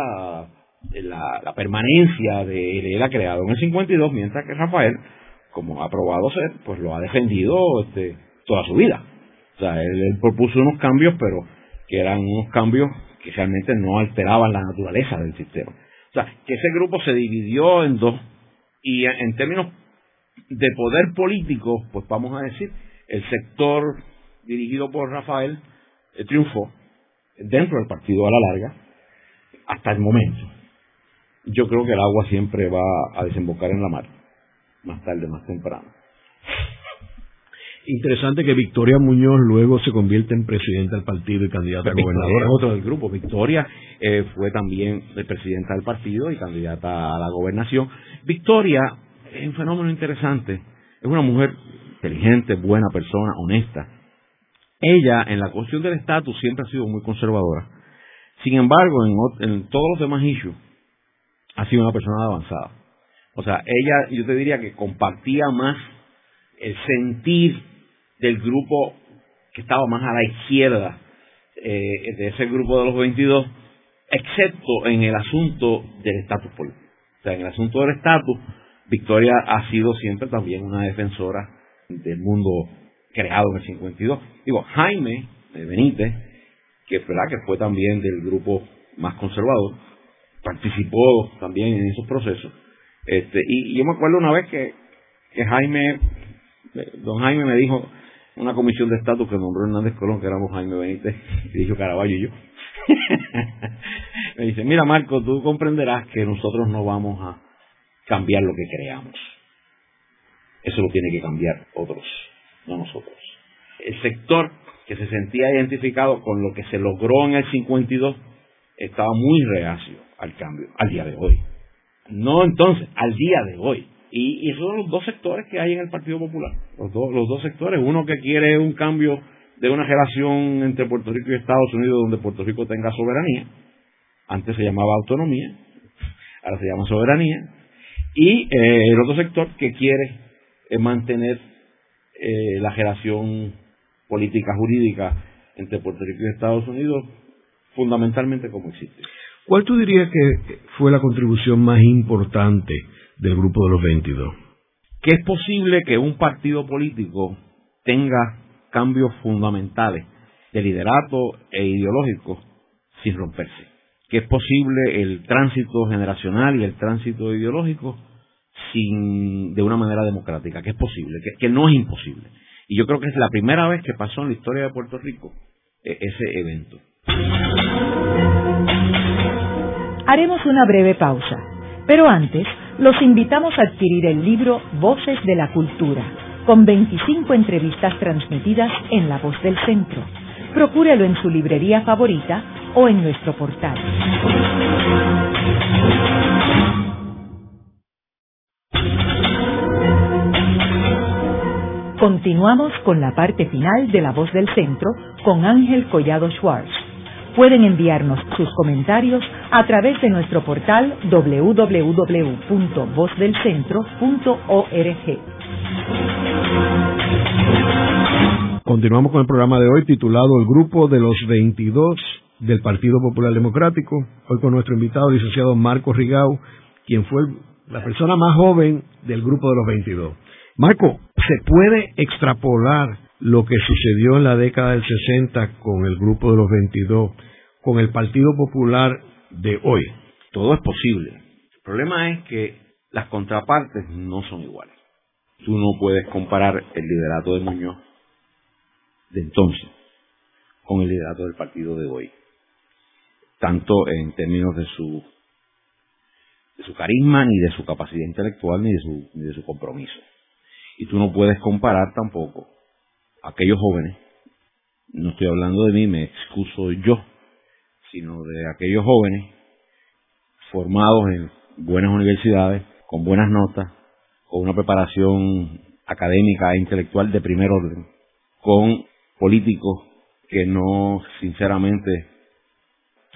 la, la permanencia de ELA creado en el 52, mientras que Rafael, como ha probado ser, pues lo ha defendido este, toda su vida. O sea, él, él propuso unos cambios, pero que eran unos cambios que realmente no alteraban la naturaleza del sistema. O sea, que ese grupo se dividió en dos y en términos de poder político, pues vamos a decir, el sector dirigido por Rafael eh, triunfó dentro del partido a la larga hasta el momento. Yo creo que el agua siempre va a desembocar en la mar, más tarde, más temprano. Interesante que Victoria Muñoz luego se convierte en presidenta del partido y candidata a gobernadora. otro del grupo. Victoria eh, fue también presidenta del partido y candidata a la gobernación. Victoria es un fenómeno interesante. Es una mujer inteligente, buena persona, honesta. Ella, en la cuestión del estatus, siempre ha sido muy conservadora. Sin embargo, en, todos los demás issues, ha sido una persona avanzada. O sea, ella, yo te diría que compartía más el sentir del grupo que estaba más a la izquierda eh, de ese grupo de los 22, excepto en el asunto del estatus político. O sea, en el asunto del estatus, Victoria ha sido siempre también una defensora del mundo creado en el 52. Digo, Jaime Benítez, que, ¿verdad? que fue también del grupo más conservador, participó también en esos procesos. Este, y, yo me acuerdo una vez que, que Jaime, don Jaime me dijo, una comisión de estatus que nombró Hernández Colón, que éramos Jaime Benítez, y dijo Caraballo y yo. Me dice, mira Marco, tú comprenderás que nosotros no vamos a cambiar lo que creamos. Eso lo tiene que cambiar otros, no nosotros. El sector que se sentía identificado con lo que se logró en el 52 estaba muy reacio al cambio, al día de hoy. No entonces, al día de hoy. Y, esos son los dos sectores que hay en el Partido Popular. Los, los dos sectores. Uno que quiere un cambio de una relación entre Puerto Rico y Estados Unidos donde Puerto Rico tenga soberanía. Antes se llamaba autonomía, ahora se llama soberanía. Y eh, el otro sector que quiere eh, mantener eh, la relación política jurídica entre Puerto Rico y Estados Unidos fundamentalmente como existe. ¿Cuál tú dirías que fue la contribución más importante del grupo de los 22. Que es posible que un partido político tenga cambios fundamentales de liderato e ideológico sin romperse. Que es posible el tránsito generacional y el tránsito ideológico sin de una manera democrática, que es posible, que, no es imposible. Y yo creo que es la primera vez que pasó en la historia de Puerto Rico eh, ese evento. Haremos una breve pausa, pero antes los invitamos a adquirir el libro Voces de la Cultura, con 25 entrevistas transmitidas en La Voz del Centro. Procúrelo en su librería favorita o en nuestro portal. Continuamos con la parte final de La Voz del Centro con Ángel Collado Schwartz Pueden enviarnos sus comentarios a través de nuestro portal www.vozdelcentro.org. Continuamos con el programa de hoy titulado El Grupo de los 22 del Partido Popular Democrático. Hoy con nuestro invitado, licenciado Marco Rigau, quien fue la persona más joven del grupo de los 22. Marco, ¿se puede extrapolar lo que sucedió en la década del 60 con el grupo de los 22, con el Partido Popular de hoy. Todo es posible. El problema es que las contrapartes no son iguales. Tú no puedes comparar el liderato de Muñoz de entonces con el liderato del partido de hoy. Tanto en términos de su, de su carisma, ni de su capacidad intelectual, ni de su, ni de su compromiso. Y tú no puedes comparar tampoco a aquellos jóvenes, no estoy hablando de mí, me excuso yo, sino de aquellos jóvenes formados en buenas universidades, con buenas notas, con una preparación académica e intelectual de primer orden, con políticos que no, sinceramente,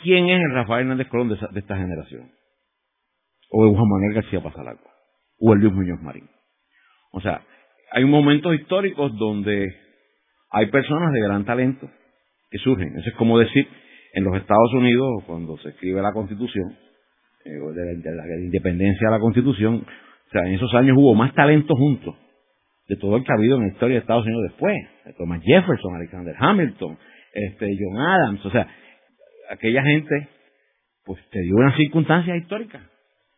¿quién es el Rafael Hernández Colón de, esta generación? O el Juan Manuel García Pasalagua, o el Luis Muñoz Marín. O sea, hay momentos históricos donde hay personas de gran talento que surgen. Eso es como decir, en los Estados Unidos, cuando se escribe la Constitución, eh, de, la, independencia de la Constitución, o sea, en esos años hubo más talento juntos de todo el que ha habido en la historia de Estados Unidos después. Thomas Jefferson, Alexander Hamilton, este, John Adams, o sea, aquella gente, pues te dio una circunstancia histórica.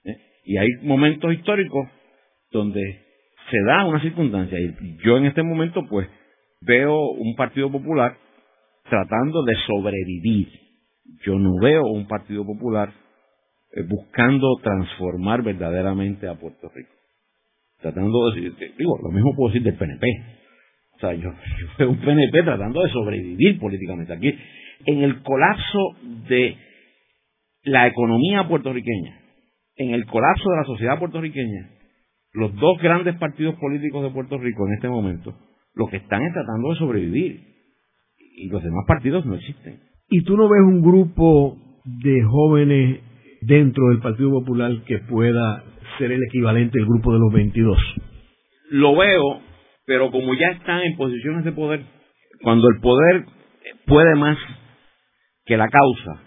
¿eh? Y hay momentos históricos donde se da una circunstancia. Y yo en este momento, pues, veo un Partido Popular tratando de sobrevivir. Yo no veo un Partido Popular eh, buscando transformar verdaderamente a Puerto Rico. Tratando de decir, digo, lo mismo puedo decir del PNP. O sea, yo, yo veo un PNP tratando de sobrevivir políticamente. Aquí, en el colapso de la economía puertorriqueña, en el colapso de la sociedad puertorriqueña, los dos grandes partidos políticos de Puerto Rico en este momento, lo que están es tratando de sobrevivir. Y los demás partidos no existen. ¿Y tú no ves un grupo de jóvenes dentro del Partido Popular que pueda ser el equivalente del grupo de los 22? Lo veo, pero como ya están en posiciones de poder, cuando el poder puede más que la causa,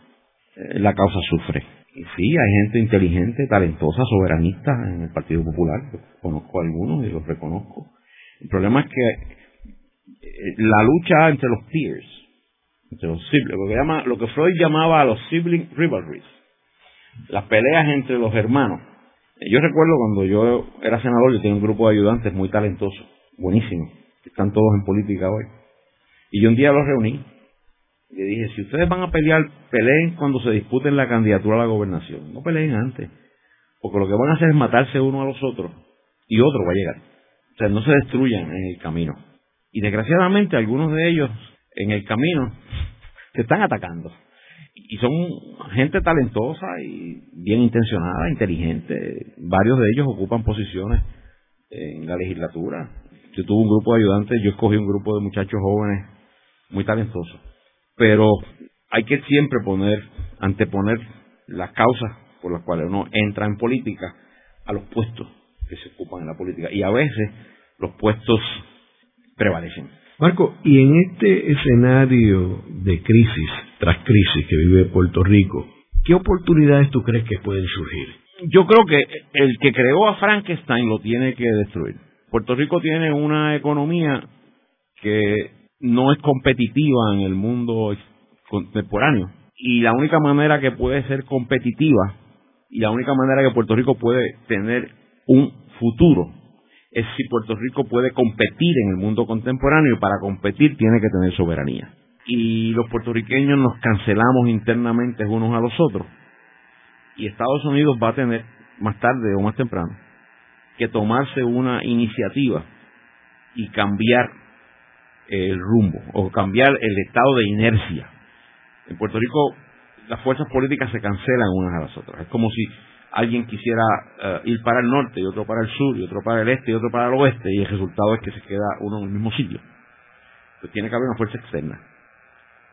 eh, la causa sufre. Sí, hay gente inteligente, talentosa, soberanista en el Partido Popular. conozco algunos y los reconozco. El problema es que eh, la lucha entre los peers, entre los siblings, lo que, llama, lo que Freud llamaba a los sibling rivalries, las peleas entre los hermanos. Yo recuerdo cuando yo era senador, yo tenía un grupo de ayudantes muy talentosos, buenísimos, que están todos en política hoy. Y yo un día los reuní le dije, si ustedes van a pelear, peleen cuando se disputen la candidatura a la gobernación, no peleen antes, porque lo que van a hacer es matarse uno a los otros y otro va a llegar. O sea, no se destruyan en el camino. Y desgraciadamente algunos de ellos en el camino se están atacando y son gente talentosa y bien intencionada, inteligente. Varios de ellos ocupan posiciones en la legislatura. Yo tuve un grupo de ayudantes, yo escogí un grupo de muchachos jóvenes muy talentosos. Pero hay que siempre poner, anteponer las causas por las cuales uno entra en política a los puestos que se ocupan en la política. Y a veces los puestos prevalecen. Marco, y en este escenario de crisis tras crisis que vive Puerto Rico, ¿qué oportunidades tú crees que pueden surgir? Yo creo que el que creó a Frankenstein lo tiene que destruir. Puerto Rico tiene una economía que no es competitiva en el mundo contemporáneo. Y la única manera que puede ser competitiva y la única manera que Puerto Rico puede tener un futuro es si Puerto Rico puede competir en el mundo contemporáneo y para competir tiene que tener soberanía. Y los puertorriqueños nos cancelamos internamente unos a los otros. Y Estados Unidos va a tener, más tarde o más temprano, que tomarse una iniciativa y cambiar el rumbo o cambiar el estado de inercia. En Puerto Rico las fuerzas políticas se cancelan unas a las otras. Es como si alguien quisiera eh, ir para el norte y otro para el sur y otro para el este y otro para el oeste y el resultado es que se queda uno en el mismo sitio. Pues tiene que haber una fuerza externa.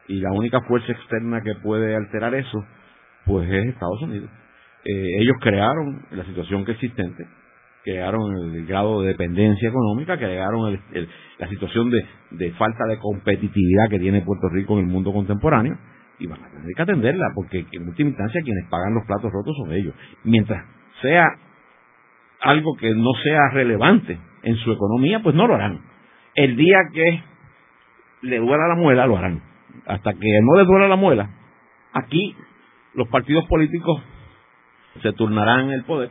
Y la única fuerza externa que puede alterar eso, pues es Estados Unidos. Eh, ellos crearon la situación que existente, crearon el grado de dependencia económica, crearon la situación de, de falta de competitividad que tiene Puerto Rico en el mundo contemporáneo y van a tener que atenderla, porque en última instancia quienes pagan los platos rotos son ellos. Mientras sea algo que no sea relevante en su economía, pues no lo harán. El día que le duela la muela, lo harán. Hasta que no le duela la muela, aquí los partidos políticos se turnarán el poder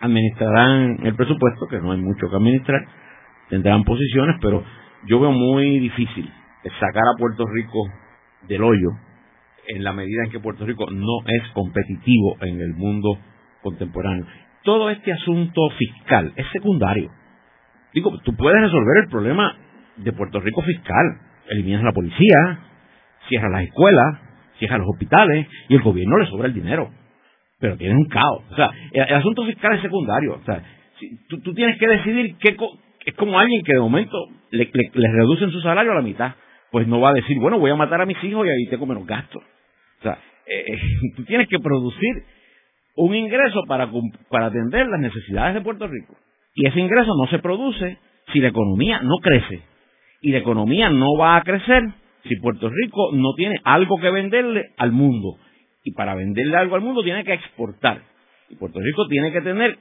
administrarán el presupuesto, que no hay mucho que administrar, tendrán posiciones, pero yo veo muy difícil sacar a Puerto Rico del hoyo en la medida en que Puerto Rico no es competitivo en el mundo contemporáneo. Todo este asunto fiscal es secundario. Digo, tú puedes resolver el problema de Puerto Rico fiscal. Eliminas la policía, cierras las escuelas, cierras los hospitales y el gobierno le sobra el dinero. Pero tienes un caos. O sea, el, asunto fiscal es secundario. O sea, tú, tienes que decidir qué. es como alguien que de momento le, le, reducen su salario a la mitad. Pues no va a decir, bueno, voy a matar a mis hijos y ahí tengo menos gastos. O sea, eh, eh, tú tienes que producir un ingreso para, para atender las necesidades de Puerto Rico. Y ese ingreso no se produce si la economía no crece. Y la economía no va a crecer si Puerto Rico no tiene algo que venderle al mundo. Y para venderle algo al mundo tiene que exportar. Y Puerto Rico tiene que tener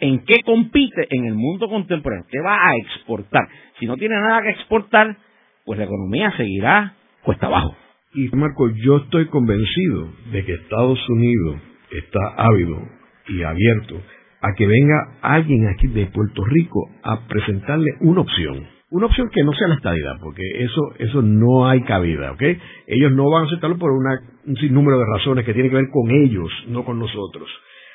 en qué compite en el mundo contemporáneo, qué va a exportar. Si no tiene nada que exportar, pues la economía seguirá cuesta abajo. Y Marco, yo estoy convencido de que Estados Unidos está ávido y abierto a que venga alguien aquí de Puerto Rico a presentarle una opción. Una opción que no sea la estadidad, porque eso, eso no hay cabida, ¿ok? Ellos no van a aceptarlo por una, un sinnúmero de razones que tienen que ver con ellos, no con nosotros.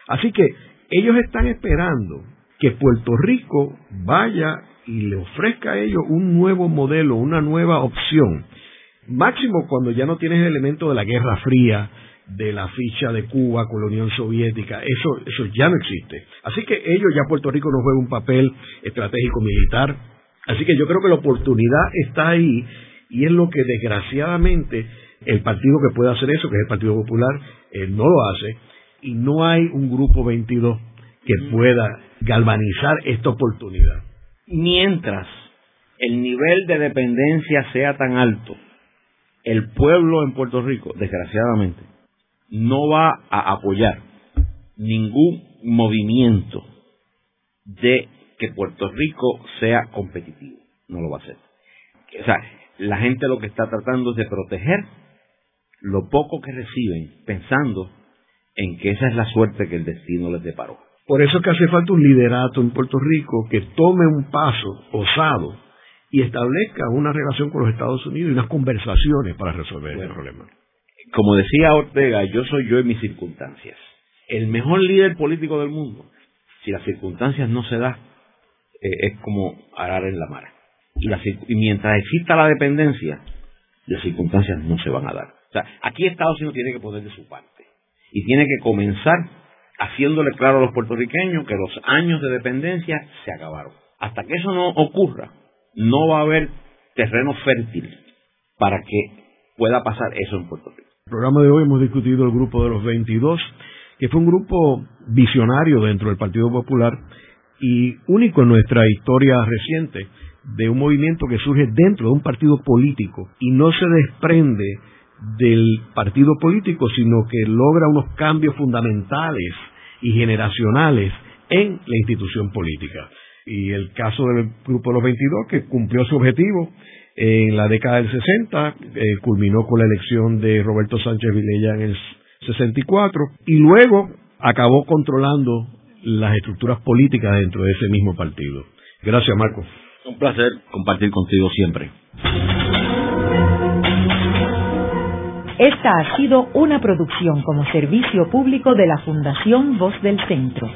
Así que ellos están esperando que Puerto Rico vaya y le ofrezca a ellos un nuevo modelo, una nueva opción. Máximo cuando ya no tienes el elemento de la Guerra Fría, de la ficha de Cuba con la Unión Soviética, eso, eso ya no existe. Así que ellos ya Puerto Rico no juega un papel estratégico militar. Así que yo creo que la oportunidad está ahí y es lo que desgraciadamente el partido que puede hacer eso, que es el Partido Popular, eh, no lo hace y no hay un grupo 22 que pueda galvanizar esta oportunidad. Mientras el nivel de dependencia sea tan alto, el pueblo en Puerto Rico, desgraciadamente, no va a apoyar ningún movimiento de que Puerto Rico sea competitivo. No lo va a hacer. O sea, la gente lo que está tratando es de proteger lo poco que reciben, pensando en que esa es la suerte que el destino les deparó. Por eso es que hace falta un liderato en Puerto Rico que tome un paso osado y establezca una relación con los Estados Unidos y unas conversaciones para resolver el problema. Como decía Ortega, yo soy yo en mis circunstancias. El mejor líder político del mundo, si las circunstancias no se dan, es como arar en la mar. Y, y mientras exista la dependencia, las circunstancias no se van a dar. O sea, aquí Estados Unidos tiene que poner de su parte. Y tiene que comenzar haciéndole claro a los puertorriqueños que los años de dependencia se acabaron. Hasta que eso no ocurra, no va a haber terreno fértil para que pueda pasar eso en Puerto Rico. En el programa de hoy hemos discutido el grupo de los 22, que fue un grupo visionario dentro del Partido Popular y único en nuestra historia reciente de un movimiento que surge dentro de un partido político y no se desprende del partido político, sino que logra unos cambios fundamentales y generacionales en la institución política. Y el caso del Grupo de los 22, que cumplió su objetivo en la década del 60, eh, culminó con la elección de Roberto Sánchez Vilella en el 64, y luego acabó controlando las estructuras políticas dentro de ese mismo partido. Gracias, Marco. Un placer compartir contigo siempre. Esta ha sido una producción como servicio público de la Fundación Voz del Centro.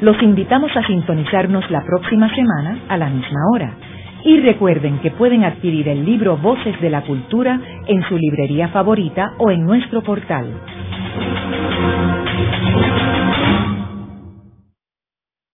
Los invitamos a sintonizarnos la próxima semana a la misma hora. Y recuerden que pueden adquirir el libro Voces de la Cultura en su librería favorita o en nuestro portal